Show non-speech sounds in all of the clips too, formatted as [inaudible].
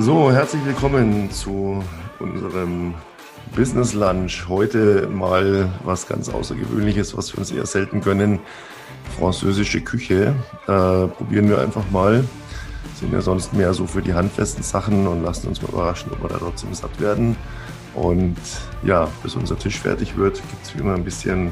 So, herzlich willkommen zu unserem Business Lunch. Heute mal was ganz Außergewöhnliches, was wir uns eher selten gönnen. Französische Küche. Äh, probieren wir einfach mal. Sind ja sonst mehr so für die handfesten Sachen und lassen uns mal überraschen, ob wir da trotzdem satt werden. Und ja, bis unser Tisch fertig wird, gibt es wie immer ein bisschen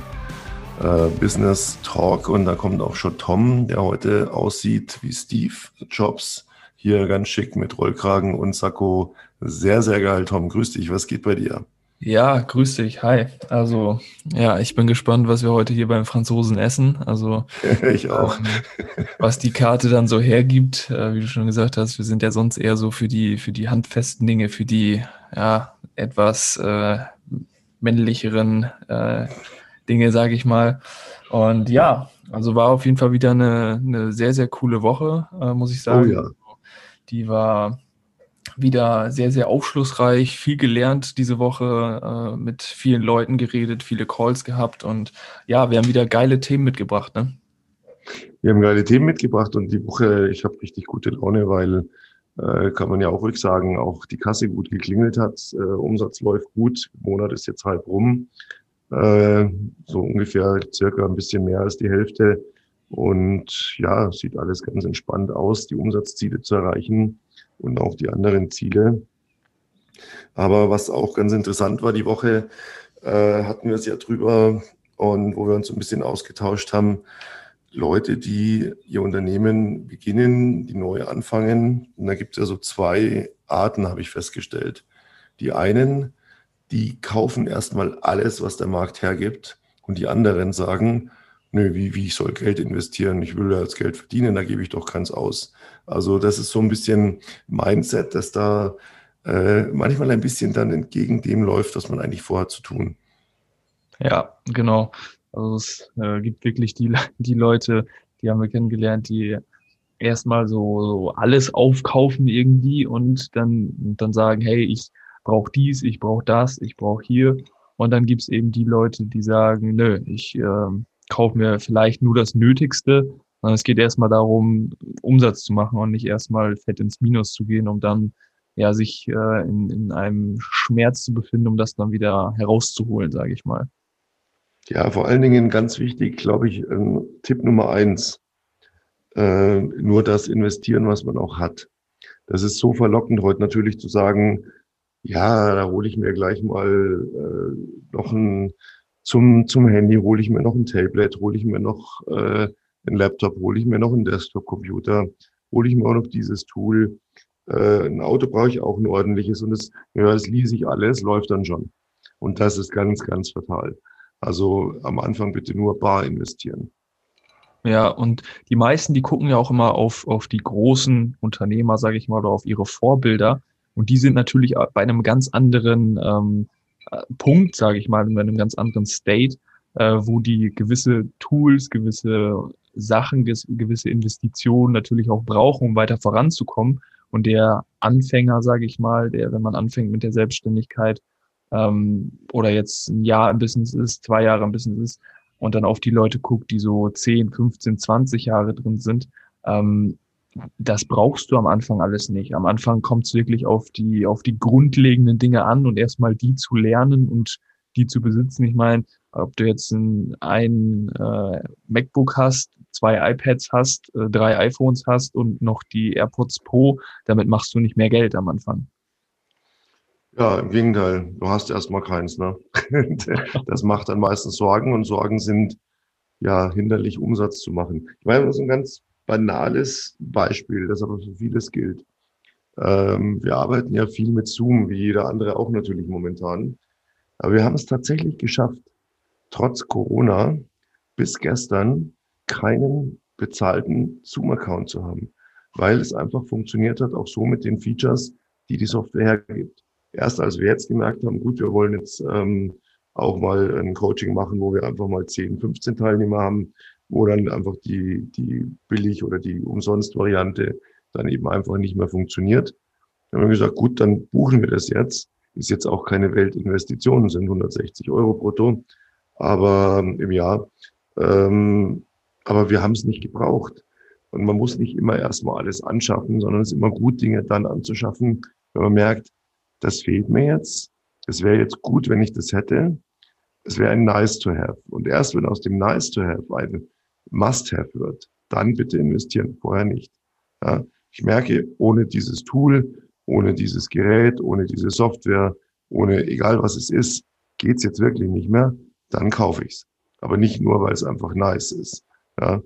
äh, Business Talk. Und da kommt auch schon Tom, der heute aussieht wie Steve Jobs. Hier ganz schick mit Rollkragen und Sakko. Sehr, sehr geil, Tom. Grüß dich. Was geht bei dir? Ja, grüß dich. Hi. Also, ja, ich bin gespannt, was wir heute hier beim Franzosen essen. Also, [laughs] ich auch. Ähm, was die Karte dann so hergibt, äh, wie du schon gesagt hast, wir sind ja sonst eher so für die, für die handfesten Dinge, für die, ja, etwas äh, männlicheren äh, Dinge, sage ich mal. Und ja, also war auf jeden Fall wieder eine, eine sehr, sehr coole Woche, äh, muss ich sagen. Oh ja. Die war wieder sehr, sehr aufschlussreich, viel gelernt diese Woche, äh, mit vielen Leuten geredet, viele Calls gehabt und ja, wir haben wieder geile Themen mitgebracht. Ne? Wir haben geile Themen mitgebracht und die Woche, ich habe richtig gute Laune, weil äh, kann man ja auch ruhig sagen, auch die Kasse gut geklingelt hat, äh, Umsatz läuft gut, Monat ist jetzt halb rum, äh, so ungefähr circa ein bisschen mehr als die Hälfte und ja, sieht alles ganz entspannt aus, die Umsatzziele zu erreichen und auch die anderen Ziele. Aber was auch ganz interessant war, die Woche äh, hatten wir es ja drüber und wo wir uns ein bisschen ausgetauscht haben, Leute, die ihr Unternehmen beginnen, die neu anfangen. Und da gibt es ja so zwei Arten, habe ich festgestellt. Die einen, die kaufen erstmal alles, was der Markt hergibt. Und die anderen sagen, nö, wie, wie ich soll Geld investieren? Ich will jetzt Geld verdienen, da gebe ich doch keins aus. Also das ist so ein bisschen Mindset, dass da äh, manchmal ein bisschen dann entgegen dem läuft, was man eigentlich vorhat zu tun. Ja, genau. Also es äh, gibt wirklich die, [laughs] die Leute, die haben wir kennengelernt, die erstmal so, so alles aufkaufen irgendwie und dann, dann sagen, hey, ich brauche dies, ich brauche das, ich brauche hier. Und dann gibt's eben die Leute, die sagen, nö, ich äh, kaufe mir vielleicht nur das Nötigste sondern es geht erstmal darum, Umsatz zu machen und nicht erstmal fett ins Minus zu gehen, um dann ja sich äh, in, in einem Schmerz zu befinden, um das dann wieder herauszuholen, sage ich mal. Ja, vor allen Dingen ganz wichtig, glaube ich, äh, Tipp Nummer eins, äh, nur das investieren, was man auch hat. Das ist so verlockend heute natürlich zu sagen, ja, da hole ich mir gleich mal äh, noch ein zum, zum Handy, hole ich mir noch ein Tablet, hole ich mir noch äh, einen Laptop, hole ich mir noch einen Desktop-Computer, hole ich mir auch noch dieses Tool. Äh, ein Auto brauche ich auch ein ordentliches und das, ja, das ließ ich alles, läuft dann schon. Und das ist ganz, ganz fatal. Also am Anfang bitte nur bar investieren. Ja, und die meisten, die gucken ja auch immer auf, auf die großen Unternehmer, sage ich mal, oder auf ihre Vorbilder. Und die sind natürlich bei einem ganz anderen ähm, äh, Punkt, sage ich mal, in einem ganz anderen State, äh, wo die gewisse Tools, gewisse Sachen, gewisse Investitionen natürlich auch brauchen, um weiter voranzukommen. Und der Anfänger, sage ich mal, der, wenn man anfängt mit der Selbstständigkeit ähm, oder jetzt ein Jahr im Business ist, zwei Jahre im Business ist und dann auf die Leute guckt, die so 10, 15, 20 Jahre drin sind, ähm, das brauchst du am Anfang alles nicht. Am Anfang kommt es wirklich auf die, auf die grundlegenden Dinge an und erstmal die zu lernen und die zu besitzen. Ich meine, ob du jetzt ein, ein äh, MacBook hast, zwei iPads hast, äh, drei iPhones hast und noch die AirPods Pro, damit machst du nicht mehr Geld am Anfang. Ja, im Gegenteil, du hast erstmal keins. Ne? [laughs] das macht dann meistens Sorgen und Sorgen sind ja hinderlich, Umsatz zu machen. Ich meine, das ist ein ganz banales Beispiel, das aber für vieles gilt. Ähm, wir arbeiten ja viel mit Zoom, wie jeder andere auch natürlich momentan. Aber wir haben es tatsächlich geschafft, trotz Corona bis gestern keinen bezahlten Zoom-Account zu haben, weil es einfach funktioniert hat, auch so mit den Features, die die Software hergibt. Erst als wir jetzt gemerkt haben, gut, wir wollen jetzt ähm, auch mal ein Coaching machen, wo wir einfach mal 10, 15 Teilnehmer haben, wo dann einfach die, die billig oder die Umsonst-Variante dann eben einfach nicht mehr funktioniert. Dann haben wir gesagt, gut, dann buchen wir das jetzt. Ist jetzt auch keine Weltinvestition, sind 160 Euro brutto aber ähm, im Jahr. Ähm, aber wir haben es nicht gebraucht. Und man muss nicht immer erstmal alles anschaffen, sondern es ist immer gut, Dinge dann anzuschaffen, wenn man merkt, das fehlt mir jetzt, es wäre jetzt gut, wenn ich das hätte, es wäre ein nice to have. Und erst wenn aus dem nice to have ein must have wird, dann bitte investieren, vorher nicht. Ja, ich merke, ohne dieses Tool, ohne dieses Gerät, ohne diese Software, ohne egal was es ist, geht's jetzt wirklich nicht mehr, dann kaufe ich's. Aber nicht nur, weil es einfach nice ist. Ja.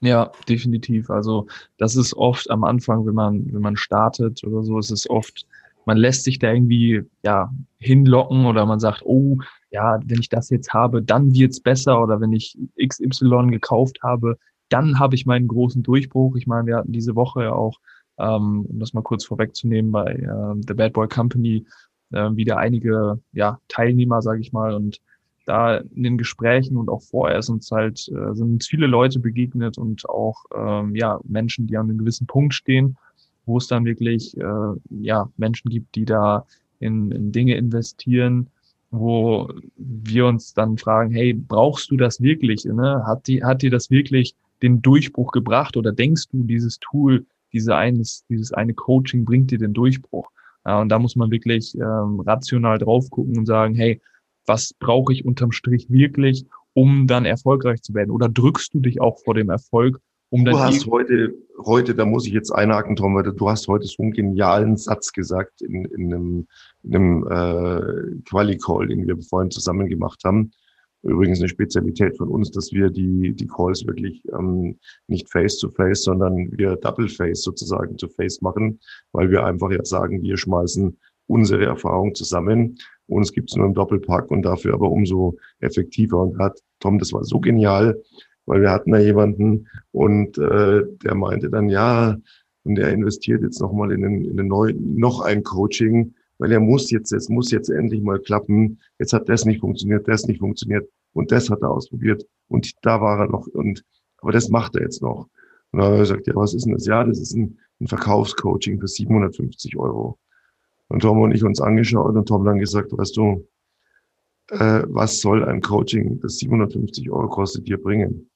Ja, definitiv. Also das ist oft am Anfang, wenn man, wenn man startet oder so, ist es oft, man lässt sich da irgendwie ja hinlocken oder man sagt, oh, ja, wenn ich das jetzt habe, dann wird's besser oder wenn ich XY gekauft habe, dann habe ich meinen großen Durchbruch. Ich meine, wir hatten diese Woche ja auch, ähm, um das mal kurz vorwegzunehmen, bei äh, The Bad Boy Company äh, wieder einige ja, Teilnehmer, sage ich mal, und da in den Gesprächen und auch vorher ist uns halt, äh, sind uns viele Leute begegnet und auch ähm, ja, Menschen, die an einem gewissen Punkt stehen, wo es dann wirklich äh, ja, Menschen gibt, die da in, in Dinge investieren, wo wir uns dann fragen, hey, brauchst du das wirklich? Ne? Hat, die, hat dir das wirklich den Durchbruch gebracht oder denkst du, dieses Tool, diese eines, dieses eine Coaching bringt dir den Durchbruch? Ja, und da muss man wirklich ähm, rational drauf gucken und sagen, hey, was brauche ich unterm Strich wirklich, um dann erfolgreich zu werden? Oder drückst du dich auch vor dem Erfolg, um. Du hast heute, heute, da muss ich jetzt einhaken, Tom, weil du hast heute so einen genialen Satz gesagt in, in einem, in einem äh, Quali-Call, den wir vorhin zusammen gemacht haben. Übrigens eine Spezialität von uns, dass wir die, die Calls wirklich ähm, nicht face-to-face, -face, sondern wir Double-Face sozusagen to face machen, weil wir einfach ja sagen, wir schmeißen unsere Erfahrung zusammen. Uns gibt es nur im Doppelpack und dafür aber umso effektiver. Und hat Tom, das war so genial, weil wir hatten da jemanden und äh, der meinte dann, ja, und der investiert jetzt nochmal in, einen, in einen neuen, noch ein Coaching weil er muss jetzt, es muss jetzt endlich mal klappen. Jetzt hat das nicht funktioniert, das nicht funktioniert und das hat er ausprobiert und da war er noch und aber das macht er jetzt noch. Und dann hat er gesagt, ja, was ist denn das? Ja, das ist ein, ein Verkaufscoaching für 750 Euro. Und Tom und ich uns angeschaut und Tom dann gesagt, weißt du, äh, was soll ein Coaching, das 750 Euro kostet, dir bringen?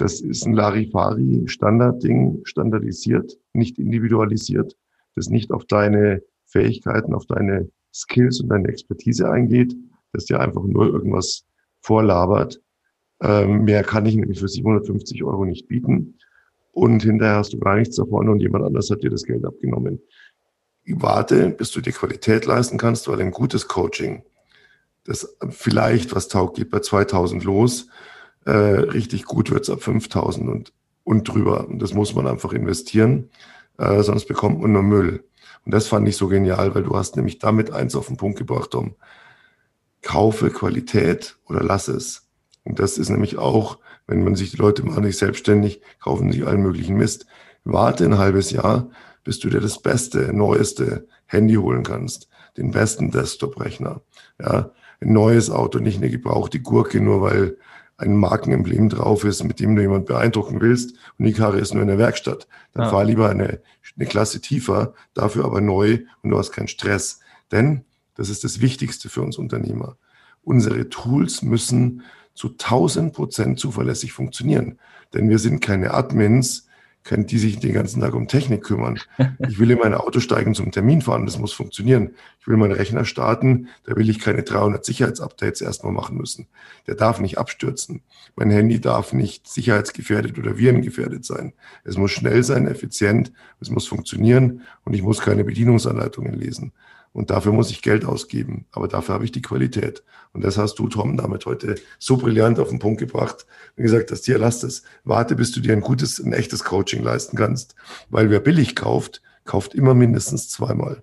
Das ist ein Larifari Standardding, standardisiert, nicht individualisiert, das nicht auf deine Fähigkeiten, auf deine Skills und deine Expertise eingeht, dass dir einfach nur irgendwas vorlabert. Ähm, mehr kann ich nämlich für 750 Euro nicht bieten. Und hinterher hast du gar nichts davon und jemand anders hat dir das Geld abgenommen. Warte, bis du dir Qualität leisten kannst, weil ein gutes Coaching, das vielleicht was taugt, geht bei 2000 los. Äh, richtig gut wird's ab 5000 und, und drüber. Und das muss man einfach investieren, äh, sonst bekommt man nur Müll. Und das fand ich so genial, weil du hast nämlich damit eins auf den Punkt gebracht, um kaufe Qualität oder lass es. Und das ist nämlich auch, wenn man sich die Leute machen sich selbstständig, kaufen sich allen möglichen Mist. Warte ein halbes Jahr, bis du dir das beste, neueste Handy holen kannst, den besten Desktop-Rechner, ja, ein neues Auto, nicht eine gebrauchte Gurke, nur weil ein Markenemblem drauf ist, mit dem du jemand beeindrucken willst und die Karre ist nur in der Werkstatt. Dann ja. fahr lieber eine, eine Klasse tiefer, dafür aber neu und du hast keinen Stress. Denn, das ist das Wichtigste für uns Unternehmer, unsere Tools müssen zu 1000 Prozent zuverlässig funktionieren. Denn wir sind keine Admins, können die sich den ganzen Tag um Technik kümmern. [laughs] Ich will in mein Auto steigen zum Termin fahren, das muss funktionieren. Ich will meinen Rechner starten, da will ich keine 300 Sicherheitsupdates erstmal machen müssen. Der darf nicht abstürzen. Mein Handy darf nicht sicherheitsgefährdet oder virengefährdet sein. Es muss schnell sein, effizient, es muss funktionieren und ich muss keine Bedienungsanleitungen lesen. Und dafür muss ich Geld ausgeben. Aber dafür habe ich die Qualität. Und das hast du, Tom, damit heute so brillant auf den Punkt gebracht. Wie gesagt, dass dir lasst es. Warte, bis du dir ein gutes, ein echtes Coaching leisten kannst. Weil wer billig kauft, kauft immer mindestens zweimal.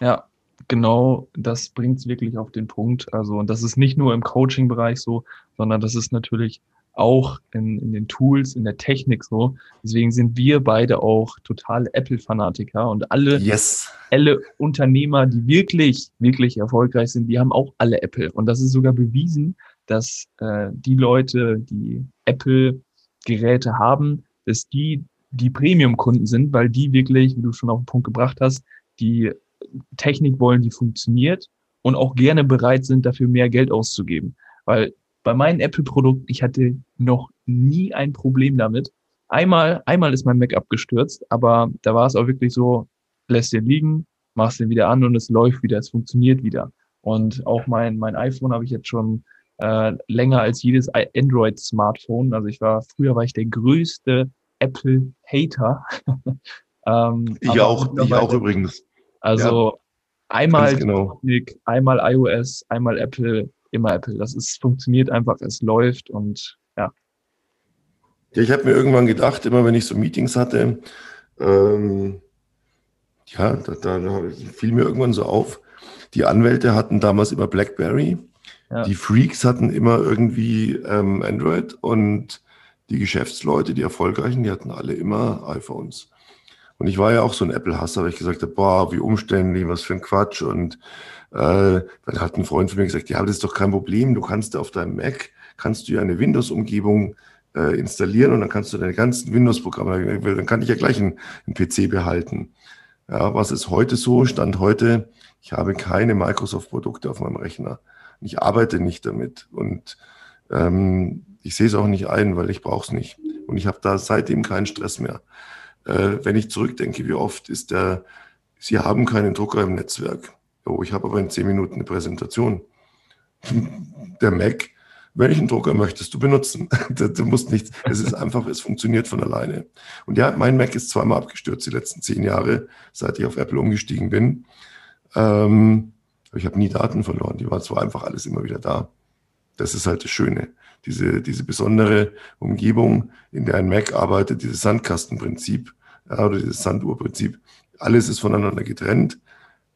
Ja, genau das bringt es wirklich auf den Punkt. Also, und das ist nicht nur im Coaching-Bereich so, sondern das ist natürlich auch in, in den Tools, in der Technik so. Deswegen sind wir beide auch total Apple-Fanatiker und alle, yes. alle Unternehmer, die wirklich, wirklich erfolgreich sind, die haben auch alle Apple. Und das ist sogar bewiesen, dass äh, die Leute, die Apple-Geräte haben, dass die die Premium-Kunden sind, weil die wirklich, wie du schon auf den Punkt gebracht hast, die Technik wollen, die funktioniert und auch gerne bereit sind, dafür mehr Geld auszugeben. Weil bei meinen Apple-Produkten, ich hatte noch nie ein Problem damit. Einmal, einmal ist mein Mac abgestürzt, aber da war es auch wirklich so, lässt dir liegen, machst den wieder an und es läuft wieder, es funktioniert wieder. Und auch mein, mein iPhone habe ich jetzt schon äh, länger als jedes Android-Smartphone. Also ich war, früher war ich der größte Apple-Hater. [laughs] ähm, ich auch, ich auch übrigens. Also ja, einmal genau. einmal iOS, einmal Apple, immer Apple. Das ist, funktioniert einfach, es läuft und ja. Ja, ich habe mir irgendwann gedacht, immer wenn ich so Meetings hatte, ähm, ja, da, da fiel mir irgendwann so auf, die Anwälte hatten damals immer BlackBerry, ja. die Freaks hatten immer irgendwie ähm, Android und die Geschäftsleute, die Erfolgreichen, die hatten alle immer iPhones. Und ich war ja auch so ein Apple-Hasser, weil ich gesagt habe, boah, wie umständlich, was für ein Quatsch. Und äh, dann hat ein Freund von mir gesagt, ja, das ist doch kein Problem, du kannst auf deinem Mac, kannst du ja eine Windows-Umgebung äh, installieren und dann kannst du deine ganzen Windows-Programme, dann kann ich ja gleich einen, einen PC behalten. Ja, was ist heute so? Stand heute, ich habe keine Microsoft-Produkte auf meinem Rechner. Ich arbeite nicht damit und ähm, ich sehe es auch nicht ein, weil ich brauche es nicht. Und ich habe da seitdem keinen Stress mehr. Äh, wenn ich zurückdenke, wie oft ist der, Sie haben keinen Drucker im Netzwerk. Oh, ich habe aber in zehn Minuten eine Präsentation. Der Mac welchen Drucker möchtest du benutzen? [laughs] du musst nichts. Es ist einfach, es funktioniert von alleine. Und ja, mein Mac ist zweimal abgestürzt die letzten zehn Jahre, seit ich auf Apple umgestiegen bin. Ähm, ich habe nie Daten verloren. Die waren zwar einfach alles immer wieder da. Das ist halt das Schöne. Diese, diese besondere Umgebung, in der ein Mac arbeitet, dieses Sandkastenprinzip ja, oder dieses Sanduhrprinzip. Alles ist voneinander getrennt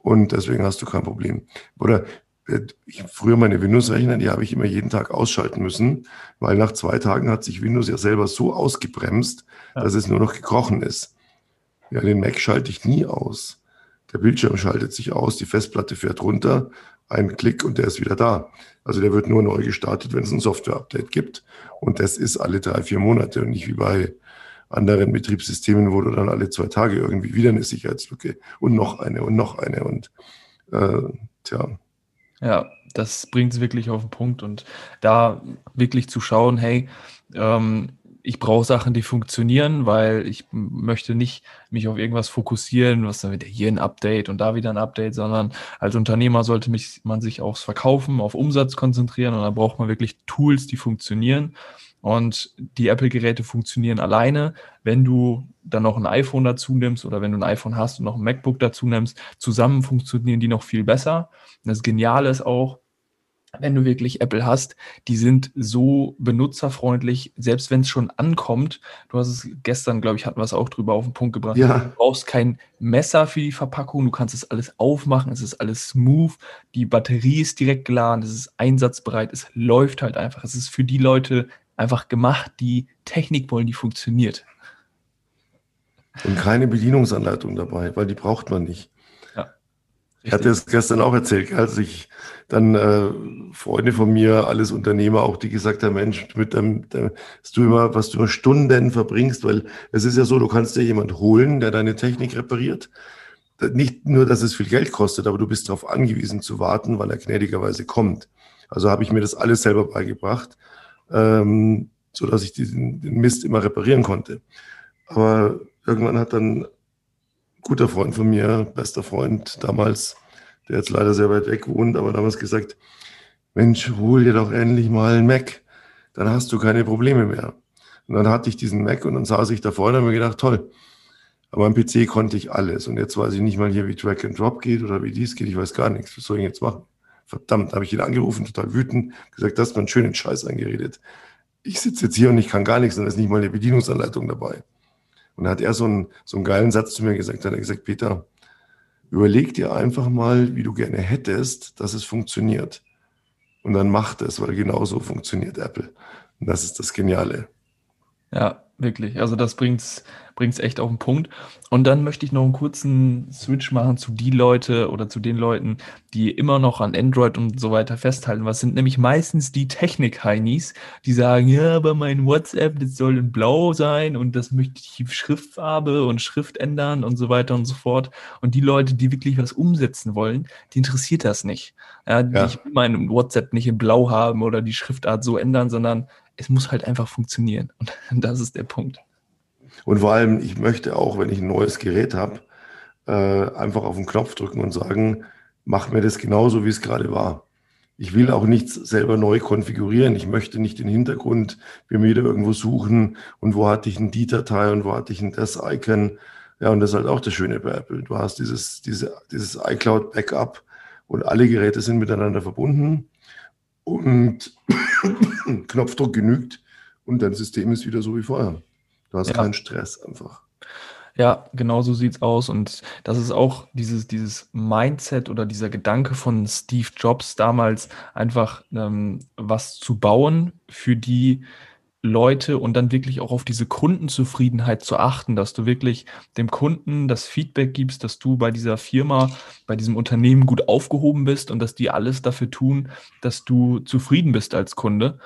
und deswegen hast du kein Problem. Oder äh, ich, früher meine Windows-Rechner, die habe ich immer jeden Tag ausschalten müssen, weil nach zwei Tagen hat sich Windows ja selber so ausgebremst, ja. dass es nur noch gekrochen ist. Ja, den Mac schalte ich nie aus. Der Bildschirm schaltet sich aus, die Festplatte fährt runter, ein Klick und der ist wieder da. Also der wird nur neu gestartet, wenn es ein Software-Update gibt. Und das ist alle drei, vier Monate und nicht wie bei anderen Betriebssystemen, wo du dann alle zwei Tage irgendwie wieder eine Sicherheitslücke und noch eine und noch eine und äh, tja, ja, das bringt es wirklich auf den Punkt und da wirklich zu schauen, hey, ähm, ich brauche Sachen, die funktionieren, weil ich möchte nicht mich auf irgendwas fokussieren, was dann wieder hier ein Update und da wieder ein Update, sondern als Unternehmer sollte mich, man sich aufs Verkaufen, auf Umsatz konzentrieren und da braucht man wirklich Tools, die funktionieren. Und die Apple-Geräte funktionieren alleine. Wenn du dann noch ein iPhone dazu nimmst oder wenn du ein iPhone hast und noch ein MacBook dazu nimmst, zusammen funktionieren die noch viel besser. Und das Geniale ist auch, wenn du wirklich Apple hast, die sind so benutzerfreundlich, selbst wenn es schon ankommt. Du hast es gestern, glaube ich, hatten wir es auch drüber auf den Punkt gebracht. Ja. Du brauchst kein Messer für die Verpackung, du kannst es alles aufmachen, es ist alles smooth, die Batterie ist direkt geladen, es ist einsatzbereit, es läuft halt einfach. Es ist für die Leute einfach gemacht, die Technik wollen, die funktioniert. Und keine Bedienungsanleitung dabei, weil die braucht man nicht. Ja, ich hatte es gestern auch erzählt, als ich dann äh, Freunde von mir, alles Unternehmer, auch die gesagt haben, Mensch, mit dem, dem, was du immer, was du immer Stunden verbringst, weil es ist ja so, du kannst dir jemand holen, der deine Technik repariert. Nicht nur, dass es viel Geld kostet, aber du bist darauf angewiesen zu warten, weil er gnädigerweise kommt. Also habe ich mir das alles selber beigebracht ähm, so dass ich diesen, den Mist immer reparieren konnte. Aber irgendwann hat dann ein guter Freund von mir, bester Freund damals, der jetzt leider sehr weit weg wohnt, aber damals gesagt, Mensch, hol dir doch endlich mal einen Mac, dann hast du keine Probleme mehr. Und dann hatte ich diesen Mac und dann saß ich da vorne und habe mir gedacht, toll, aber am PC konnte ich alles. Und jetzt weiß ich nicht mal hier, wie Track and Drop geht oder wie dies geht. Ich weiß gar nichts. Was soll ich jetzt machen? Verdammt, habe ich ihn angerufen, total wütend, gesagt, das ist mir einen schönen Scheiß eingeredet. Ich sitze jetzt hier und ich kann gar nichts und da ist nicht mal eine Bedienungsanleitung dabei. Und da hat er so einen, so einen geilen Satz zu mir gesagt, da hat er gesagt, Peter, überleg dir einfach mal, wie du gerne hättest, dass es funktioniert. Und dann macht es, weil genau so funktioniert Apple. Und das ist das Geniale. Ja, wirklich. Also das bringt's bringt's echt auf den Punkt. Und dann möchte ich noch einen kurzen Switch machen zu die Leute oder zu den Leuten, die immer noch an Android und so weiter festhalten. Was sind nämlich meistens die Technik-Heinis, die sagen, ja, aber mein WhatsApp, das soll in blau sein und das möchte ich Schriftfarbe und Schrift ändern und so weiter und so fort. Und die Leute, die wirklich was umsetzen wollen, die interessiert das nicht. Ja, ja. Ich will mein WhatsApp nicht in blau haben oder die Schriftart so ändern, sondern es muss halt einfach funktionieren. Und [laughs] das ist der Punkt. Und vor allem, ich möchte auch, wenn ich ein neues Gerät habe, äh, einfach auf den Knopf drücken und sagen, mach mir das genauso, wie es gerade war. Ich will auch nichts selber neu konfigurieren. Ich möchte nicht den Hintergrund mir wieder irgendwo suchen und wo hatte ich ein die Datei und wo hatte ich ein das Icon. Ja, und das ist halt auch das Schöne bei Apple. Du hast dieses, diese, dieses iCloud Backup und alle Geräte sind miteinander verbunden und [coughs] Knopfdruck genügt und dein System ist wieder so wie vorher. Du hast ja. keinen Stress einfach. Ja, genau so sieht's aus. Und das ist auch dieses, dieses Mindset oder dieser Gedanke von Steve Jobs damals, einfach ähm, was zu bauen für die Leute und dann wirklich auch auf diese Kundenzufriedenheit zu achten, dass du wirklich dem Kunden das Feedback gibst, dass du bei dieser Firma, bei diesem Unternehmen gut aufgehoben bist und dass die alles dafür tun, dass du zufrieden bist als Kunde.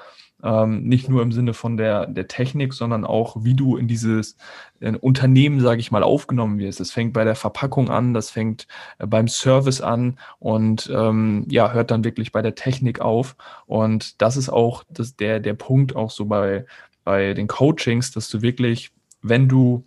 Ähm, nicht nur im Sinne von der, der Technik, sondern auch, wie du in dieses in Unternehmen, sage ich mal, aufgenommen wirst. Das fängt bei der Verpackung an, das fängt äh, beim Service an und ähm, ja, hört dann wirklich bei der Technik auf. Und das ist auch das, der, der Punkt auch so bei, bei den Coachings, dass du wirklich, wenn du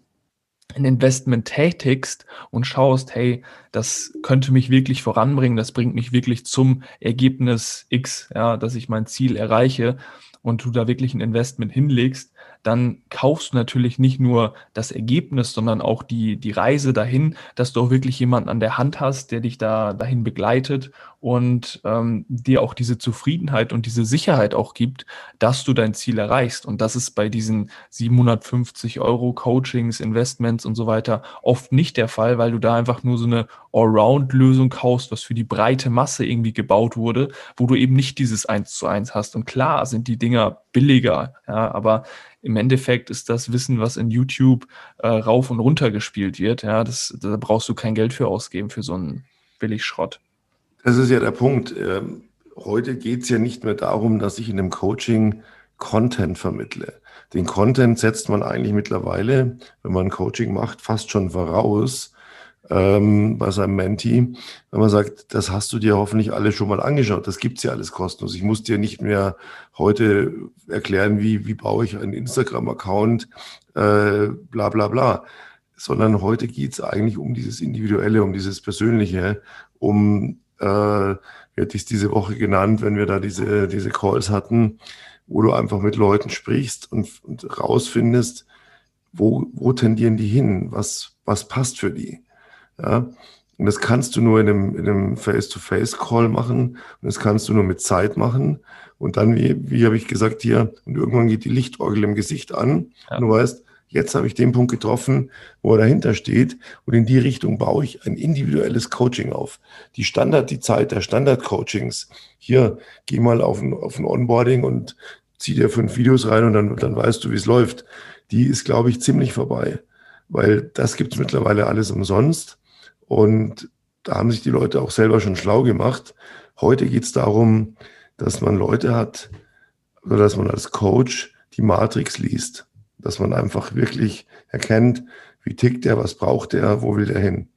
ein Investment tätigst und schaust, hey, das könnte mich wirklich voranbringen, das bringt mich wirklich zum Ergebnis X, ja, dass ich mein Ziel erreiche, und du da wirklich ein Investment hinlegst, dann kaufst du natürlich nicht nur das Ergebnis, sondern auch die, die Reise dahin, dass du auch wirklich jemanden an der Hand hast, der dich da dahin begleitet und ähm, dir auch diese Zufriedenheit und diese Sicherheit auch gibt, dass du dein Ziel erreichst. Und das ist bei diesen 750 Euro Coachings, Investments und so weiter oft nicht der Fall, weil du da einfach nur so eine Allround-Lösung kaufst, was für die breite Masse irgendwie gebaut wurde, wo du eben nicht dieses Eins zu eins hast. Und klar sind die Dinger billiger, ja, aber im Endeffekt ist das Wissen, was in YouTube äh, rauf und runter gespielt wird, ja, das, da brauchst du kein Geld für ausgeben für so einen Billigschrott. Das ist ja der Punkt. Ähm, heute geht es ja nicht mehr darum, dass ich in einem Coaching Content vermittle. Den Content setzt man eigentlich mittlerweile, wenn man Coaching macht, fast schon voraus, ähm, bei seinem Menti, wenn man sagt, das hast du dir hoffentlich alle schon mal angeschaut, das gibt's ja alles kostenlos. Ich muss dir nicht mehr heute erklären, wie, wie baue ich einen Instagram-Account, äh, bla bla bla, sondern heute geht's eigentlich um dieses Individuelle, um dieses Persönliche, um, äh, wie hatte ich es diese Woche genannt, wenn wir da diese, diese Calls hatten, wo du einfach mit Leuten sprichst und, und rausfindest, wo, wo tendieren die hin, was, was passt für die. Ja? Und das kannst du nur in einem, in einem Face-to-Face-Call machen. Und das kannst du nur mit Zeit machen. Und dann, wie, wie habe ich gesagt hier, und irgendwann geht die Lichtorgel im Gesicht an. Ja. Und du weißt, jetzt habe ich den Punkt getroffen, wo er dahinter steht. Und in die Richtung baue ich ein individuelles Coaching auf. Die Standard, die Zeit der Standard-Coachings. Hier, geh mal auf ein, auf ein Onboarding und zieh dir fünf Videos rein und dann, dann weißt du, wie es läuft. Die ist, glaube ich, ziemlich vorbei. Weil das gibt es mittlerweile alles umsonst. Und da haben sich die Leute auch selber schon schlau gemacht. Heute geht es darum, dass man Leute hat oder dass man als Coach die Matrix liest. Dass man einfach wirklich erkennt, wie tickt der, was braucht der, wo will der hin.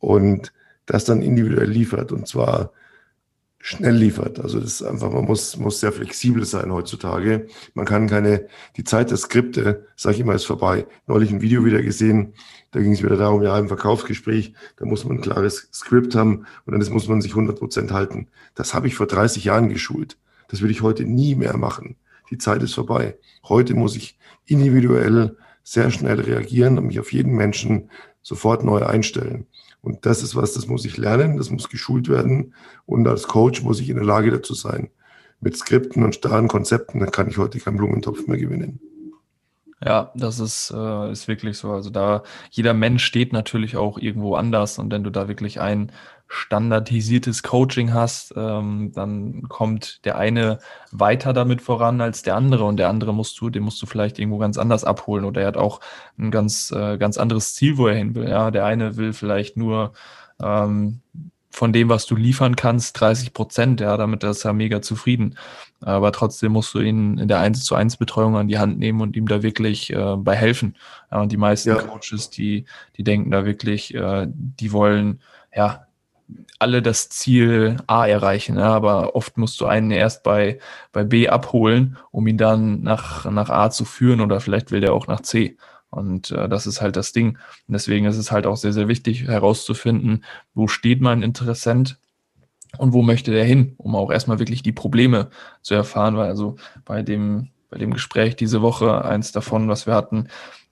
Und das dann individuell liefert. Und zwar schnell liefert. Also das ist einfach, man muss, muss sehr flexibel sein heutzutage. Man kann keine, die Zeit der Skripte, sage ich immer, ist vorbei. Neulich ein Video wieder gesehen, da ging es wieder darum, ja, im Verkaufsgespräch, da muss man ein klares Skript haben und dann muss man sich 100 Prozent halten. Das habe ich vor 30 Jahren geschult. Das würde ich heute nie mehr machen. Die Zeit ist vorbei. Heute muss ich individuell sehr schnell reagieren und mich auf jeden Menschen sofort neu einstellen. Und das ist was, das muss ich lernen, das muss geschult werden. Und als Coach muss ich in der Lage dazu sein. Mit Skripten und starren Konzepten, dann kann ich heute keinen Blumentopf mehr gewinnen. Ja, das ist, äh, ist wirklich so. Also da jeder Mensch steht natürlich auch irgendwo anders und wenn du da wirklich ein standardisiertes Coaching hast, ähm, dann kommt der eine weiter damit voran als der andere und der andere musst du, den musst du vielleicht irgendwo ganz anders abholen oder er hat auch ein ganz, äh, ganz anderes Ziel, wo er hin will. Ja, der eine will vielleicht nur ähm, von dem, was du liefern kannst, 30 Prozent, ja, damit ist er mega zufrieden. Aber trotzdem musst du ihn in der 1 zu 1 Betreuung an die Hand nehmen und ihm da wirklich äh, bei helfen. Ja, und die meisten ja. Coaches, die, die denken da wirklich, äh, die wollen, ja, alle das Ziel A erreichen, ja, aber oft musst du einen erst bei, bei B abholen, um ihn dann nach, nach A zu führen oder vielleicht will der auch nach C. Und äh, das ist halt das Ding. Und deswegen ist es halt auch sehr, sehr wichtig herauszufinden, wo steht mein Interessent und wo möchte der hin, um auch erstmal wirklich die Probleme zu erfahren, weil also bei dem, bei dem Gespräch diese Woche, eins davon, was wir hatten,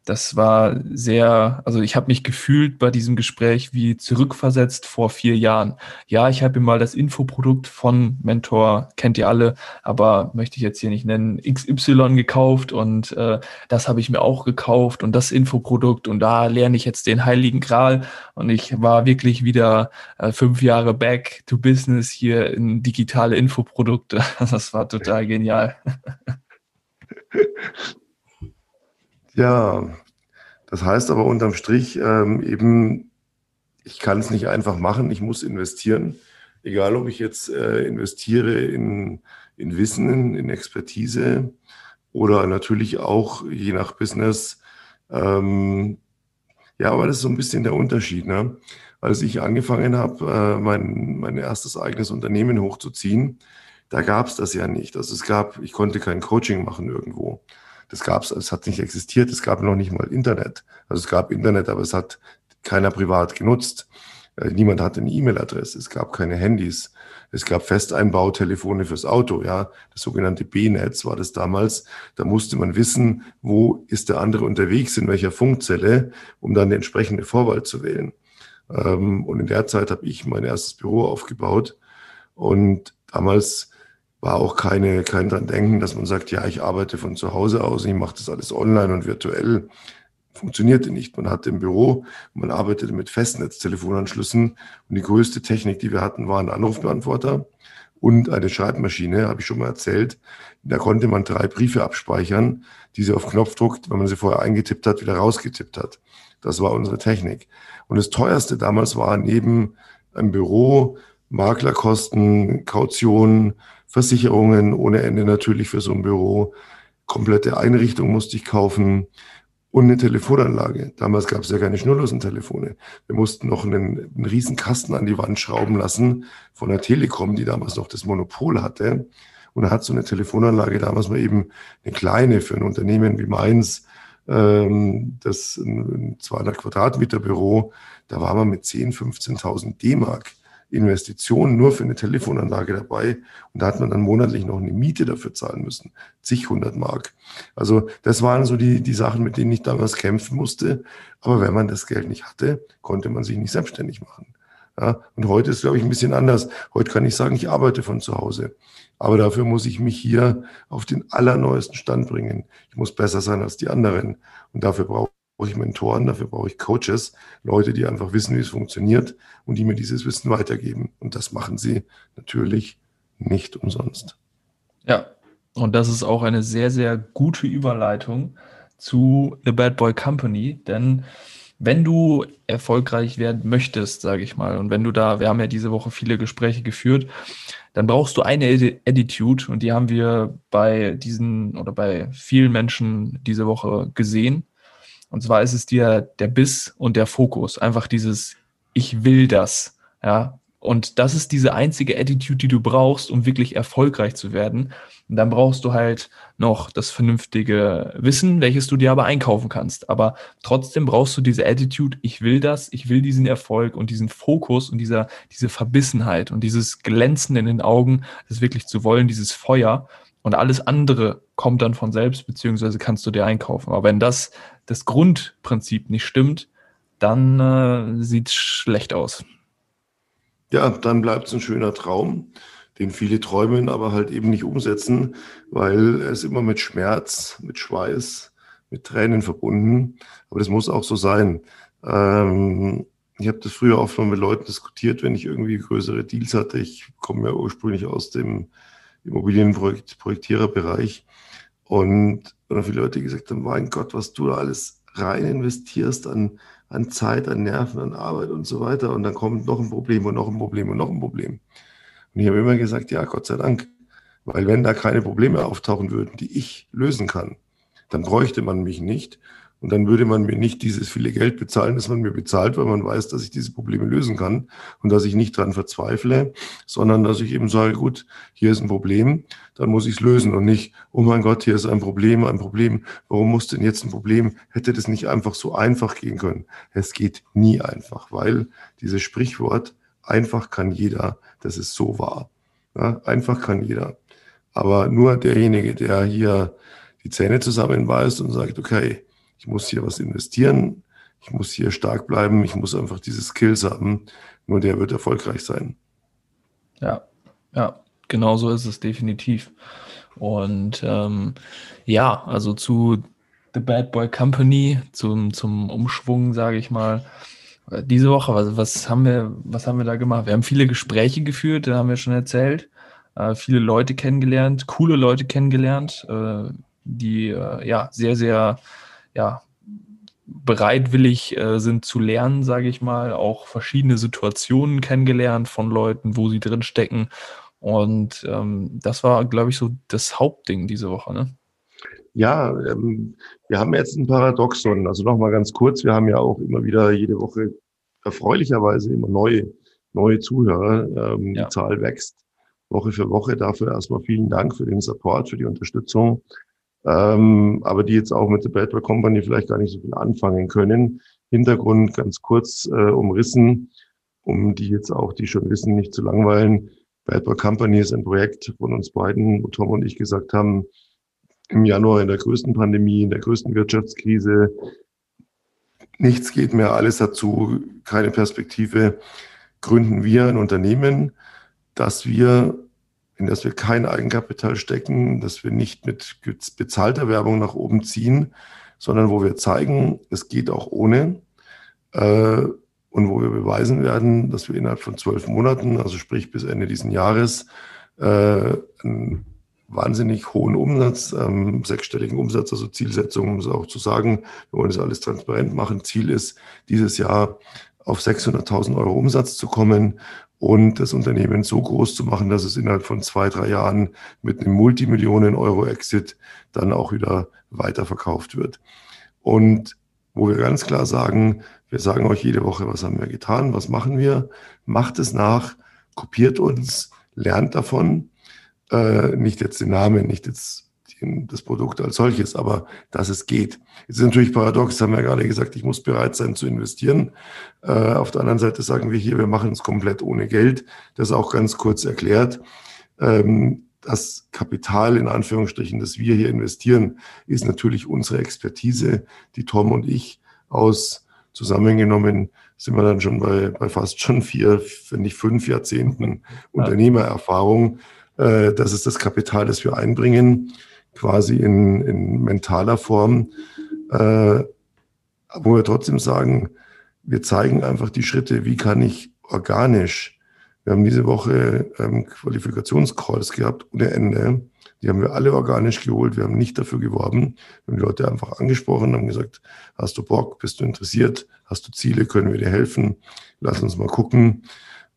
das war sehr, also ich habe mich gefühlt bei diesem Gespräch wie zurückversetzt vor vier Jahren. Ja, ich habe mir mal das Infoprodukt von Mentor, kennt ihr alle, aber möchte ich jetzt hier nicht nennen, XY gekauft und äh, das habe ich mir auch gekauft und das Infoprodukt und da lerne ich jetzt den Heiligen Gral und ich war wirklich wieder äh, fünf Jahre back to business hier in digitale Infoprodukte. [laughs] Das war total genial. [laughs] Ja, das heißt aber unterm Strich ähm, eben, ich kann es nicht einfach machen, ich muss investieren. Egal, ob ich jetzt äh, investiere in, in Wissen, in Expertise oder natürlich auch je nach Business. Ähm, ja, aber das ist so ein bisschen der Unterschied. Ne? Als ich angefangen habe, äh, mein, mein erstes eigenes Unternehmen hochzuziehen, da gab es das ja nicht. Also es gab, ich konnte kein Coaching machen irgendwo. Das gab es, es hat nicht existiert, es gab noch nicht mal Internet. Also es gab Internet, aber es hat keiner privat genutzt. Äh, niemand hatte eine E-Mail-Adresse, es gab keine Handys, es gab Festeinbautelefone fürs Auto, ja, das sogenannte B-Netz war das damals. Da musste man wissen, wo ist der andere unterwegs, in welcher Funkzelle, um dann die entsprechende Vorwahl zu wählen. Ähm, und in der Zeit habe ich mein erstes Büro aufgebaut und damals war auch keine, kein dran denken, dass man sagt, ja, ich arbeite von zu Hause aus, ich mache das alles online und virtuell. Funktionierte nicht. Man hatte im Büro, man arbeitete mit Festnetztelefonanschlüssen und die größte Technik, die wir hatten, war ein Anrufbeantworter und eine Schreibmaschine, habe ich schon mal erzählt. Da konnte man drei Briefe abspeichern, die sie auf Knopfdruck, wenn man sie vorher eingetippt hat, wieder rausgetippt hat. Das war unsere Technik. Und das teuerste damals war neben einem Büro, Maklerkosten, Kaution, Versicherungen ohne Ende natürlich für so ein Büro. Komplette Einrichtung musste ich kaufen und eine Telefonanlage. Damals gab es ja keine Schnurlosen-Telefone. Wir mussten noch einen, einen riesen Kasten an die Wand schrauben lassen von der Telekom, die damals noch das Monopol hatte. Und da hat so eine Telefonanlage damals mal eben eine kleine für ein Unternehmen wie meins, ähm, das ein 200 Quadratmeter Büro, da war man mit 10, 15.000 D-Mark Investition nur für eine Telefonanlage dabei. Und da hat man dann monatlich noch eine Miete dafür zahlen müssen. Zig hundert Mark. Also das waren so die, die Sachen, mit denen ich damals kämpfen musste. Aber wenn man das Geld nicht hatte, konnte man sich nicht selbstständig machen. Ja, und heute ist, glaube ich, ein bisschen anders. Heute kann ich sagen, ich arbeite von zu Hause. Aber dafür muss ich mich hier auf den allerneuesten Stand bringen. Ich muss besser sein als die anderen. Und dafür brauche brauche ich Mentoren, dafür brauche ich Coaches, Leute, die einfach wissen, wie es funktioniert und die mir dieses Wissen weitergeben. Und das machen sie natürlich nicht umsonst. Ja, und das ist auch eine sehr, sehr gute Überleitung zu The Bad Boy Company, denn wenn du erfolgreich werden möchtest, sage ich mal, und wenn du da, wir haben ja diese Woche viele Gespräche geführt, dann brauchst du eine Attitude und die haben wir bei diesen oder bei vielen Menschen diese Woche gesehen. Und zwar ist es dir der Biss und der Fokus. Einfach dieses, ich will das. Ja. Und das ist diese einzige Attitude, die du brauchst, um wirklich erfolgreich zu werden. Und dann brauchst du halt noch das vernünftige Wissen, welches du dir aber einkaufen kannst. Aber trotzdem brauchst du diese Attitude, ich will das, ich will diesen Erfolg und diesen Fokus und dieser, diese Verbissenheit und dieses Glänzen in den Augen, das wirklich zu wollen, dieses Feuer. Und alles andere kommt dann von selbst, beziehungsweise kannst du dir einkaufen. Aber wenn das das Grundprinzip nicht stimmt, dann äh, sieht es schlecht aus. Ja, dann bleibt es ein schöner Traum, den viele träumen, aber halt eben nicht umsetzen, weil es immer mit Schmerz, mit Schweiß, mit Tränen verbunden. Aber das muss auch so sein. Ähm, ich habe das früher oft mal mit Leuten diskutiert, wenn ich irgendwie größere Deals hatte. Ich komme ja ursprünglich aus dem Immobilienprojektiererbereich. Und oder viele Leute gesagt haben, mein Gott, was du da alles rein investierst an, an Zeit, an Nerven, an Arbeit und so weiter. Und dann kommt noch ein Problem und noch ein Problem und noch ein Problem. Und ich habe immer gesagt, ja, Gott sei Dank. Weil wenn da keine Probleme auftauchen würden, die ich lösen kann, dann bräuchte man mich nicht. Und dann würde man mir nicht dieses viele Geld bezahlen, das man mir bezahlt, weil man weiß, dass ich diese Probleme lösen kann und dass ich nicht dran verzweifle, sondern dass ich eben sage, gut, hier ist ein Problem, dann muss ich es lösen und nicht, oh mein Gott, hier ist ein Problem, ein Problem. Warum muss denn jetzt ein Problem? Hätte das nicht einfach so einfach gehen können? Es geht nie einfach, weil dieses Sprichwort, einfach kann jeder, das ist so wahr. Ja, einfach kann jeder. Aber nur derjenige, der hier die Zähne zusammenbeißt und sagt, okay, ich muss hier was investieren, ich muss hier stark bleiben, ich muss einfach diese Skills haben, nur der wird erfolgreich sein. Ja, ja, genau so ist es definitiv. Und ähm, ja, also zu The Bad Boy Company, zum, zum Umschwung, sage ich mal. Diese Woche, was, was, haben wir, was haben wir da gemacht? Wir haben viele Gespräche geführt, da haben wir schon erzählt. Äh, viele Leute kennengelernt, coole Leute kennengelernt, äh, die äh, ja sehr, sehr ja, bereitwillig äh, sind zu lernen, sage ich mal, auch verschiedene Situationen kennengelernt von Leuten, wo sie drin stecken. Und ähm, das war, glaube ich, so das Hauptding diese Woche. Ne? Ja, ähm, wir haben jetzt ein Paradoxon. Also nochmal ganz kurz, wir haben ja auch immer wieder jede Woche erfreulicherweise immer neue, neue Zuhörer. Ähm, ja. Die Zahl wächst Woche für Woche. Dafür erstmal vielen Dank für den Support, für die Unterstützung ähm, aber die jetzt auch mit der Bad Boy Company vielleicht gar nicht so viel anfangen können. Hintergrund ganz kurz äh, umrissen, um die jetzt auch, die schon wissen, nicht zu langweilen. Bad Boy Company ist ein Projekt von uns beiden, wo Tom und ich gesagt haben, im Januar in der größten Pandemie, in der größten Wirtschaftskrise, nichts geht mehr, alles dazu, keine Perspektive, gründen wir ein Unternehmen, das wir in das wir kein Eigenkapital stecken, dass wir nicht mit bezahlter Werbung nach oben ziehen, sondern wo wir zeigen, es geht auch ohne. Äh, und wo wir beweisen werden, dass wir innerhalb von zwölf Monaten, also sprich bis Ende diesen Jahres, äh, einen wahnsinnig hohen Umsatz, ähm, sechsstelligen Umsatz, also Zielsetzung, um es auch zu sagen, wir wollen das alles transparent machen. Ziel ist, dieses Jahr auf 600.000 Euro Umsatz zu kommen und das Unternehmen so groß zu machen, dass es innerhalb von zwei, drei Jahren mit einem Multimillionen-Euro-Exit dann auch wieder weiterverkauft wird. Und wo wir ganz klar sagen, wir sagen euch jede Woche, was haben wir getan, was machen wir, macht es nach, kopiert uns, lernt davon, äh, nicht jetzt den Namen, nicht jetzt das Produkt als solches, aber dass es geht. Es ist natürlich paradox, haben wir ja gerade gesagt, ich muss bereit sein zu investieren. Äh, auf der anderen Seite sagen wir hier, wir machen es komplett ohne Geld. Das auch ganz kurz erklärt. Ähm, das Kapital in Anführungsstrichen, das wir hier investieren, ist natürlich unsere Expertise, die Tom und ich aus zusammengenommen sind wir dann schon bei, bei fast schon vier, wenn nicht fünf Jahrzehnten Unternehmererfahrung. Äh, das ist das Kapital, das wir einbringen quasi in, in mentaler Form, äh, wo wir trotzdem sagen, wir zeigen einfach die Schritte, wie kann ich organisch, wir haben diese Woche ähm, Qualifikationscalls gehabt ohne Ende, die haben wir alle organisch geholt, wir haben nicht dafür geworben, wir haben die Leute einfach angesprochen, haben gesagt, hast du Bock, bist du interessiert, hast du Ziele, können wir dir helfen, lass uns mal gucken.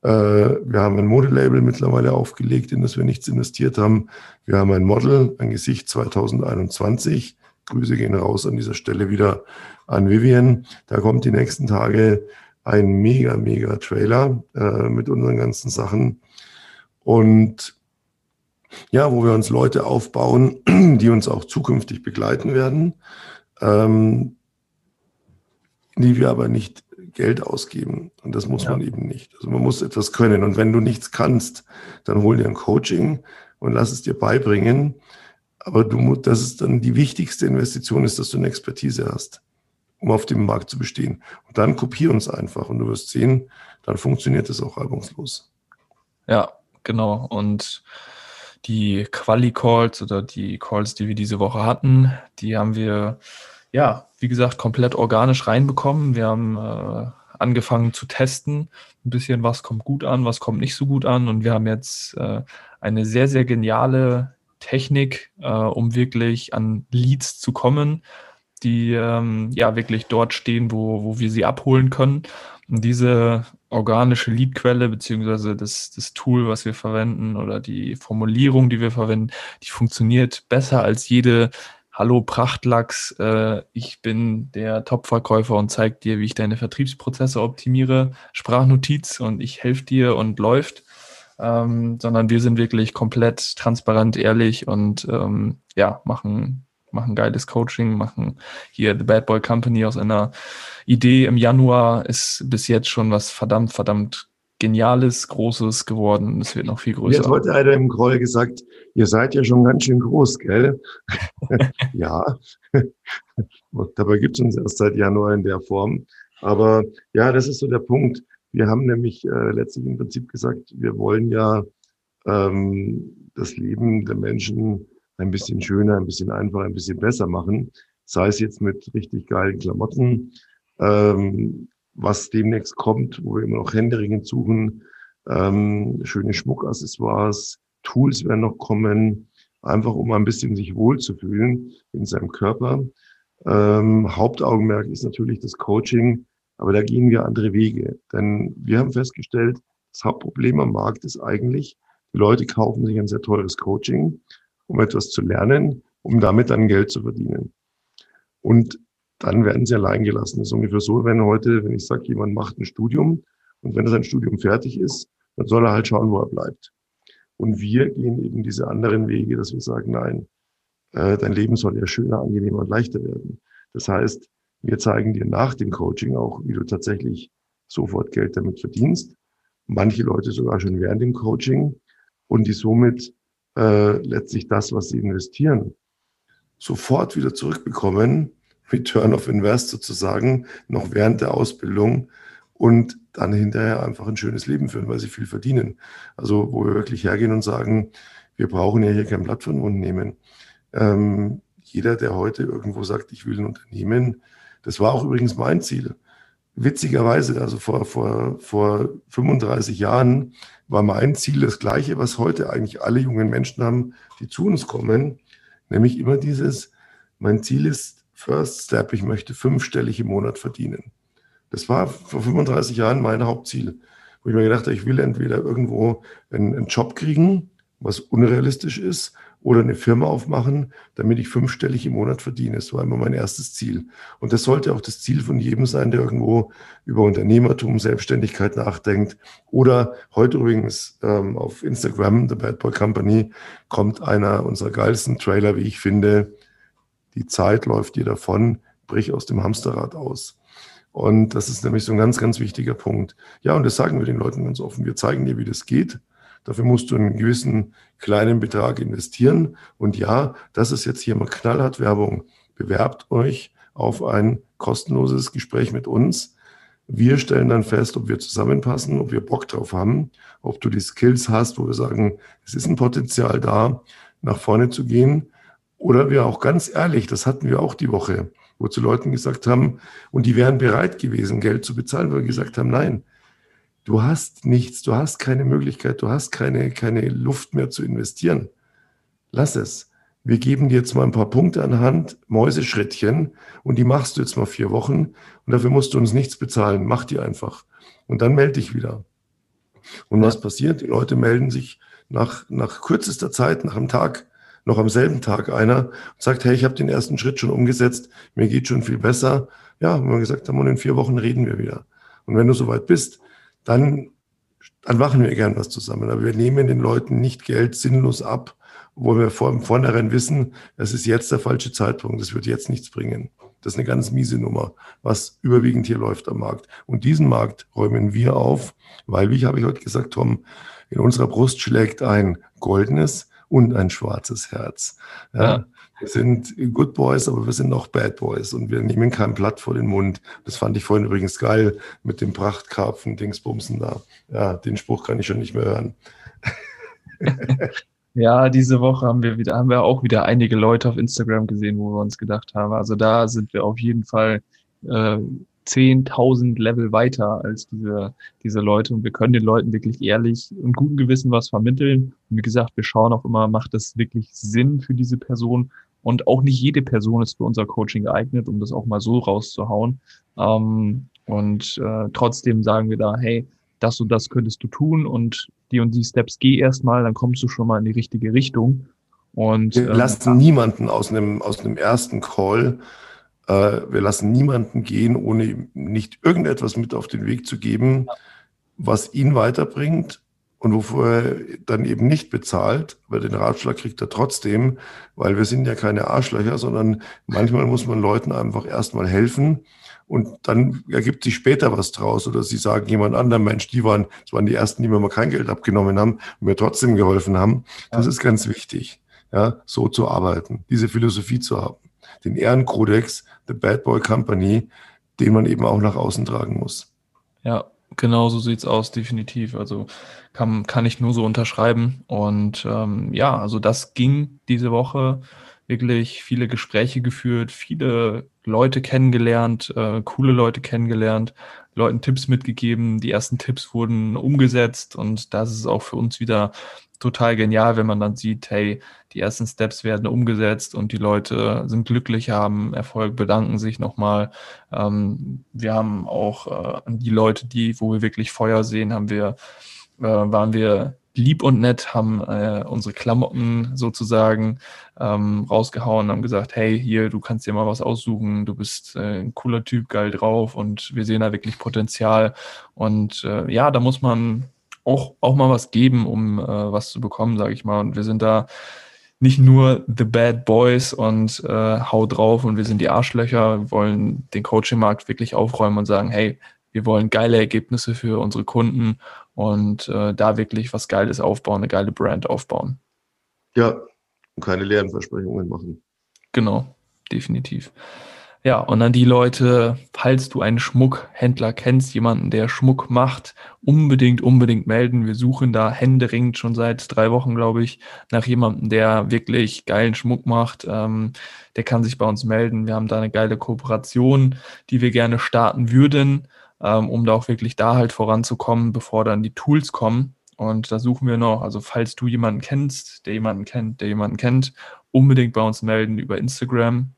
Äh, wir haben ein Modelabel mittlerweile aufgelegt, in das wir nichts investiert haben. Wir haben ein Model, ein Gesicht 2021. Grüße gehen raus an dieser Stelle wieder an Vivian. Da kommt die nächsten Tage ein mega, mega Trailer äh, mit unseren ganzen Sachen. Und ja, wo wir uns Leute aufbauen, [clears throat] die uns auch zukünftig begleiten werden, ähm, die wir aber nicht Geld ausgeben. Und das muss ja. man eben nicht. Also man muss etwas können. Und wenn du nichts kannst, dann hol dir ein Coaching und lass es dir beibringen. Aber du, das ist dann die wichtigste Investition ist, dass du eine Expertise hast, um auf dem Markt zu bestehen. Und dann kopier uns einfach und du wirst sehen, dann funktioniert es auch reibungslos. Ja, genau. Und die Quali-Calls oder die Calls, die wir diese Woche hatten, die haben wir ja, wie gesagt, komplett organisch reinbekommen. Wir haben äh, angefangen zu testen, ein bisschen, was kommt gut an, was kommt nicht so gut an. Und wir haben jetzt äh, eine sehr, sehr geniale Technik, äh, um wirklich an Leads zu kommen, die ähm, ja wirklich dort stehen, wo, wo wir sie abholen können. Und diese organische Leadquelle beziehungsweise das, das Tool, was wir verwenden oder die Formulierung, die wir verwenden, die funktioniert besser als jede hallo Prachtlachs, äh, ich bin der Top-Verkäufer und zeige dir, wie ich deine Vertriebsprozesse optimiere, Sprachnotiz und ich helfe dir und läuft, ähm, sondern wir sind wirklich komplett transparent, ehrlich und ähm, ja, machen machen geiles Coaching, machen hier The Bad Boy Company aus einer Idee. Im Januar ist bis jetzt schon was verdammt, verdammt Geniales, Großes geworden. Es wird noch viel größer. Mir hat heute einer im Groll gesagt, ihr seid ja schon ganz schön groß, gell? [laughs] ja. Dabei gibt es uns erst seit Januar in der Form. Aber ja, das ist so der Punkt. Wir haben nämlich äh, letztlich im Prinzip gesagt, wir wollen ja ähm, das Leben der Menschen ein bisschen schöner, ein bisschen einfacher, ein bisschen besser machen. Sei es jetzt mit richtig geilen Klamotten, ähm, was demnächst kommt, wo wir immer noch händeringend suchen, ähm, schöne Schmuckaccessoires, Tools werden noch kommen, einfach um ein bisschen sich wohlzufühlen in seinem Körper. Ähm, Hauptaugenmerk ist natürlich das Coaching, aber da gehen wir andere Wege. Denn wir haben festgestellt, das Hauptproblem am Markt ist eigentlich, die Leute kaufen sich ein sehr teures Coaching, um etwas zu lernen, um damit dann Geld zu verdienen. Und dann werden sie allein gelassen. Das ist ungefähr so, wenn heute, wenn ich sage, jemand macht ein Studium und wenn sein Studium fertig ist, dann soll er halt schauen, wo er bleibt. Und wir gehen eben diese anderen Wege, dass wir sagen, nein, äh, dein Leben soll ja schöner, angenehmer und leichter werden. Das heißt, wir zeigen dir nach dem Coaching auch, wie du tatsächlich sofort Geld damit verdienst. Manche Leute sogar schon während dem Coaching und die somit äh, letztlich das, was sie investieren, sofort wieder zurückbekommen, Return of Invest sozusagen, noch während der Ausbildung und dann hinterher einfach ein schönes Leben führen, weil sie viel verdienen. Also wo wir wirklich hergehen und sagen, wir brauchen ja hier kein Blatt von Mund nehmen. Ähm, jeder, der heute irgendwo sagt, ich will ein Unternehmen, das war auch übrigens mein Ziel. Witzigerweise, also vor, vor, vor 35 Jahren war mein Ziel das gleiche, was heute eigentlich alle jungen Menschen haben, die zu uns kommen, nämlich immer dieses, mein Ziel ist First Step, ich möchte fünfstellig im Monat verdienen. Das war vor 35 Jahren mein Hauptziel, wo ich mir gedacht habe, ich will entweder irgendwo einen, einen Job kriegen, was unrealistisch ist, oder eine Firma aufmachen, damit ich fünfstellig im Monat verdiene. Das war immer mein erstes Ziel. Und das sollte auch das Ziel von jedem sein, der irgendwo über Unternehmertum, Selbstständigkeit nachdenkt. Oder heute übrigens ähm, auf Instagram, The Bad Boy Company, kommt einer unserer geilsten Trailer, wie ich finde. Die Zeit läuft dir davon, brich aus dem Hamsterrad aus. Und das ist nämlich so ein ganz, ganz wichtiger Punkt. Ja, und das sagen wir den Leuten ganz offen. Wir zeigen dir, wie das geht. Dafür musst du einen gewissen kleinen Betrag investieren. Und ja, das ist jetzt hier mal knallhart Werbung. Bewerbt euch auf ein kostenloses Gespräch mit uns. Wir stellen dann fest, ob wir zusammenpassen, ob wir Bock drauf haben, ob du die Skills hast, wo wir sagen, es ist ein Potenzial da, nach vorne zu gehen. Oder wir auch ganz ehrlich, das hatten wir auch die Woche, wo zu Leuten gesagt haben, und die wären bereit gewesen, Geld zu bezahlen, weil wir gesagt haben, nein, Du hast nichts, du hast keine Möglichkeit, du hast keine, keine Luft mehr zu investieren. Lass es. Wir geben dir jetzt mal ein paar Punkte an Hand, Mäuseschrittchen, und die machst du jetzt mal vier Wochen. Und dafür musst du uns nichts bezahlen. Mach die einfach. Und dann melde dich wieder. Und was passiert? Die Leute melden sich nach, nach kürzester Zeit, nach einem Tag, noch am selben Tag einer und sagt, hey, ich habe den ersten Schritt schon umgesetzt, mir geht schon viel besser. Ja, und wir gesagt haben, und in vier Wochen reden wir wieder. Und wenn du soweit bist, dann, dann machen wir gern was zusammen. Aber wir nehmen den Leuten nicht Geld sinnlos ab, wo wir vor, vornherein wissen, das ist jetzt der falsche Zeitpunkt, das wird jetzt nichts bringen. Das ist eine ganz miese Nummer, was überwiegend hier läuft am Markt. Und diesen Markt räumen wir auf, weil, wie ich habe ich heute gesagt, Tom, in unserer Brust schlägt ein goldenes und ein schwarzes Herz. Ja, ja. Wir sind Good Boys, aber wir sind auch Bad Boys und wir nehmen kein Blatt vor den Mund. Das fand ich vorhin übrigens geil mit dem Prachtkarpfen Dingsbumsen da. Ja, den Spruch kann ich schon nicht mehr hören. [laughs] Ja, diese Woche haben wir wieder, haben wir auch wieder einige Leute auf Instagram gesehen, wo wir uns gedacht haben. Also da sind wir auf jeden Fall äh, 10.000 Level weiter als diese, diese Leute. Und wir können den Leuten wirklich ehrlich und guten Gewissen was vermitteln. Und wie gesagt, wir schauen auch immer, macht das wirklich Sinn für diese Person? Und auch nicht jede Person ist für unser Coaching geeignet, um das auch mal so rauszuhauen. Ähm, und äh, trotzdem sagen wir da, hey, das und das könntest du tun und die und die Steps geh erstmal, dann kommst du schon mal in die richtige Richtung. Und, wir ähm, lassen niemanden aus einem, aus einem ersten Call, wir lassen niemanden gehen, ohne nicht irgendetwas mit auf den Weg zu geben, was ihn weiterbringt und wofür er dann eben nicht bezahlt, aber den Ratschlag kriegt er trotzdem, weil wir sind ja keine Arschlöcher, sondern manchmal muss man Leuten einfach erstmal helfen. Und dann ergibt sich später was draus. Oder sie sagen jemand anderem, Mensch, die waren, das waren die ersten, die mir mal kein Geld abgenommen haben und mir trotzdem geholfen haben. Das ist ganz wichtig, ja, so zu arbeiten, diese Philosophie zu haben, den Ehrenkodex, the Bad Boy Company, den man eben auch nach außen tragen muss. Ja, Genau so sieht's aus, definitiv. Also kann, kann ich nur so unterschreiben. Und ähm, ja, also das ging diese Woche wirklich viele Gespräche geführt, viele Leute kennengelernt, äh, coole Leute kennengelernt, Leuten Tipps mitgegeben. Die ersten Tipps wurden umgesetzt und das ist auch für uns wieder total genial, wenn man dann sieht, hey, die ersten Steps werden umgesetzt und die Leute sind glücklich, haben Erfolg, bedanken sich nochmal. Ähm, wir haben auch äh, die Leute, die, wo wir wirklich Feuer sehen, haben wir, äh, waren wir lieb und nett, haben äh, unsere Klamotten sozusagen ähm, rausgehauen, haben gesagt, hey, hier, du kannst dir mal was aussuchen, du bist äh, ein cooler Typ, geil drauf und wir sehen da wirklich Potenzial. Und äh, ja, da muss man auch, auch mal was geben, um äh, was zu bekommen, sage ich mal. Und wir sind da nicht nur the bad boys und äh, hau drauf und wir sind die Arschlöcher, wir wollen den Coaching-Markt wirklich aufräumen und sagen, hey, wir wollen geile Ergebnisse für unsere Kunden und äh, da wirklich was Geiles aufbauen, eine geile Brand aufbauen. Ja, und keine leeren Versprechungen machen. Genau, definitiv. Ja, und an die Leute, falls du einen Schmuckhändler kennst, jemanden, der Schmuck macht, unbedingt, unbedingt melden. Wir suchen da händeringend schon seit drei Wochen, glaube ich, nach jemandem, der wirklich geilen Schmuck macht. Ähm, der kann sich bei uns melden. Wir haben da eine geile Kooperation, die wir gerne starten würden, ähm, um da auch wirklich da halt voranzukommen, bevor dann die Tools kommen. Und da suchen wir noch. Also falls du jemanden kennst, der jemanden kennt, der jemanden kennt, unbedingt bei uns melden über Instagram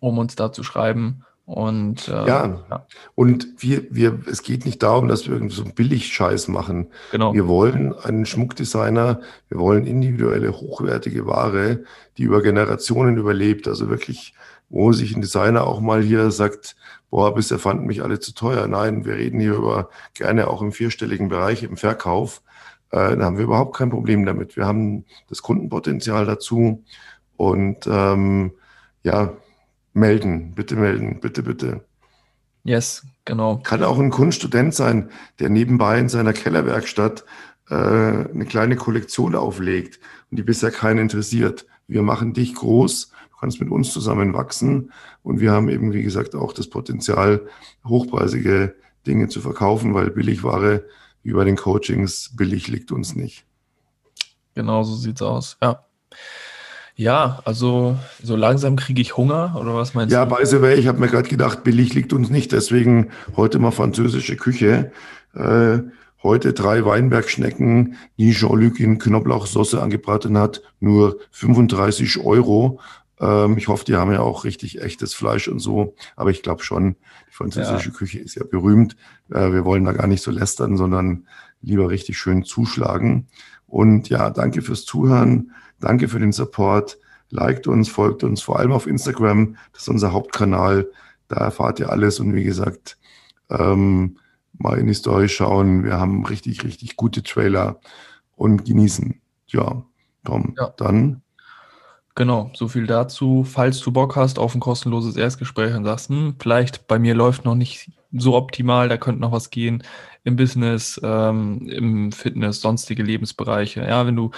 um uns da zu schreiben. Und äh, ja. ja. und wir, wir, es geht nicht darum, dass wir irgendwie so einen Billig-Scheiß machen. Genau. Wir wollen einen Schmuckdesigner, wir wollen individuelle, hochwertige Ware, die über Generationen überlebt. Also wirklich, wo sich ein Designer auch mal hier sagt, boah, bisher fanden mich alle zu teuer. Nein, wir reden hier über gerne auch im vierstelligen Bereich im Verkauf. Äh, da haben wir überhaupt kein Problem damit. Wir haben das Kundenpotenzial dazu und ähm, ja, melden, bitte melden, bitte, bitte. Yes, genau. Kann auch ein Kunststudent sein, der nebenbei in seiner Kellerwerkstatt äh, eine kleine Kollektion auflegt und die bisher keinen interessiert. Wir machen dich groß, kannst mit uns zusammen wachsen und wir haben eben, wie gesagt, auch das Potenzial, hochpreisige Dinge zu verkaufen, weil Billigware, wie bei den Coachings, billig liegt uns nicht. Genau so sieht's aus, ja. Ja, also so langsam kriege ich Hunger, oder was meinst ja, du? Ja, by the way, ich habe mir gerade gedacht, billig liegt uns nicht, deswegen heute mal französische Küche. Äh, heute drei Weinbergschnecken, die Jean-Luc in Knoblauchsoße angebraten hat, nur 35 Euro. Ähm, ich hoffe, die haben ja auch richtig echtes Fleisch und so, aber ich glaube schon, die französische ja. Küche ist ja berühmt. Äh, wir wollen da gar nicht so lästern, sondern lieber richtig schön zuschlagen. Und ja, danke fürs Zuhören. Danke für den Support. Liked uns, folgt uns, vor allem auf Instagram. Das ist unser Hauptkanal. Da erfahrt ihr alles. Und wie gesagt, ähm, mal in die Story schauen. Wir haben richtig, richtig gute Trailer und genießen. Ja, komm, ja. dann. Genau, so viel dazu. Falls du Bock hast auf ein kostenloses Erstgespräch und sagst, hm, vielleicht bei mir läuft noch nicht so optimal, da könnte noch was gehen im Business, ähm, im Fitness, sonstige Lebensbereiche. Ja, wenn du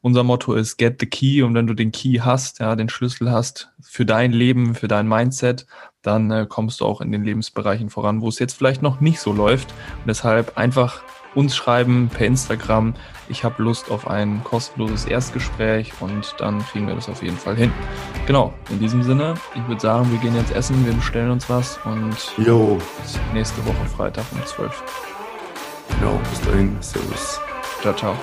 unser Motto ist Get the Key und wenn du den Key hast, ja, den Schlüssel hast für dein Leben, für dein Mindset, dann äh, kommst du auch in den Lebensbereichen voran, wo es jetzt vielleicht noch nicht so läuft. Und deshalb einfach uns schreiben per Instagram. Ich habe Lust auf ein kostenloses Erstgespräch und dann kriegen wir das auf jeden Fall hin. Genau, in diesem Sinne, ich würde sagen, wir gehen jetzt essen, wir bestellen uns was und jo. bis nächste Woche Freitag um 12. Genau, bis dahin. Servus. Ciao, ciao.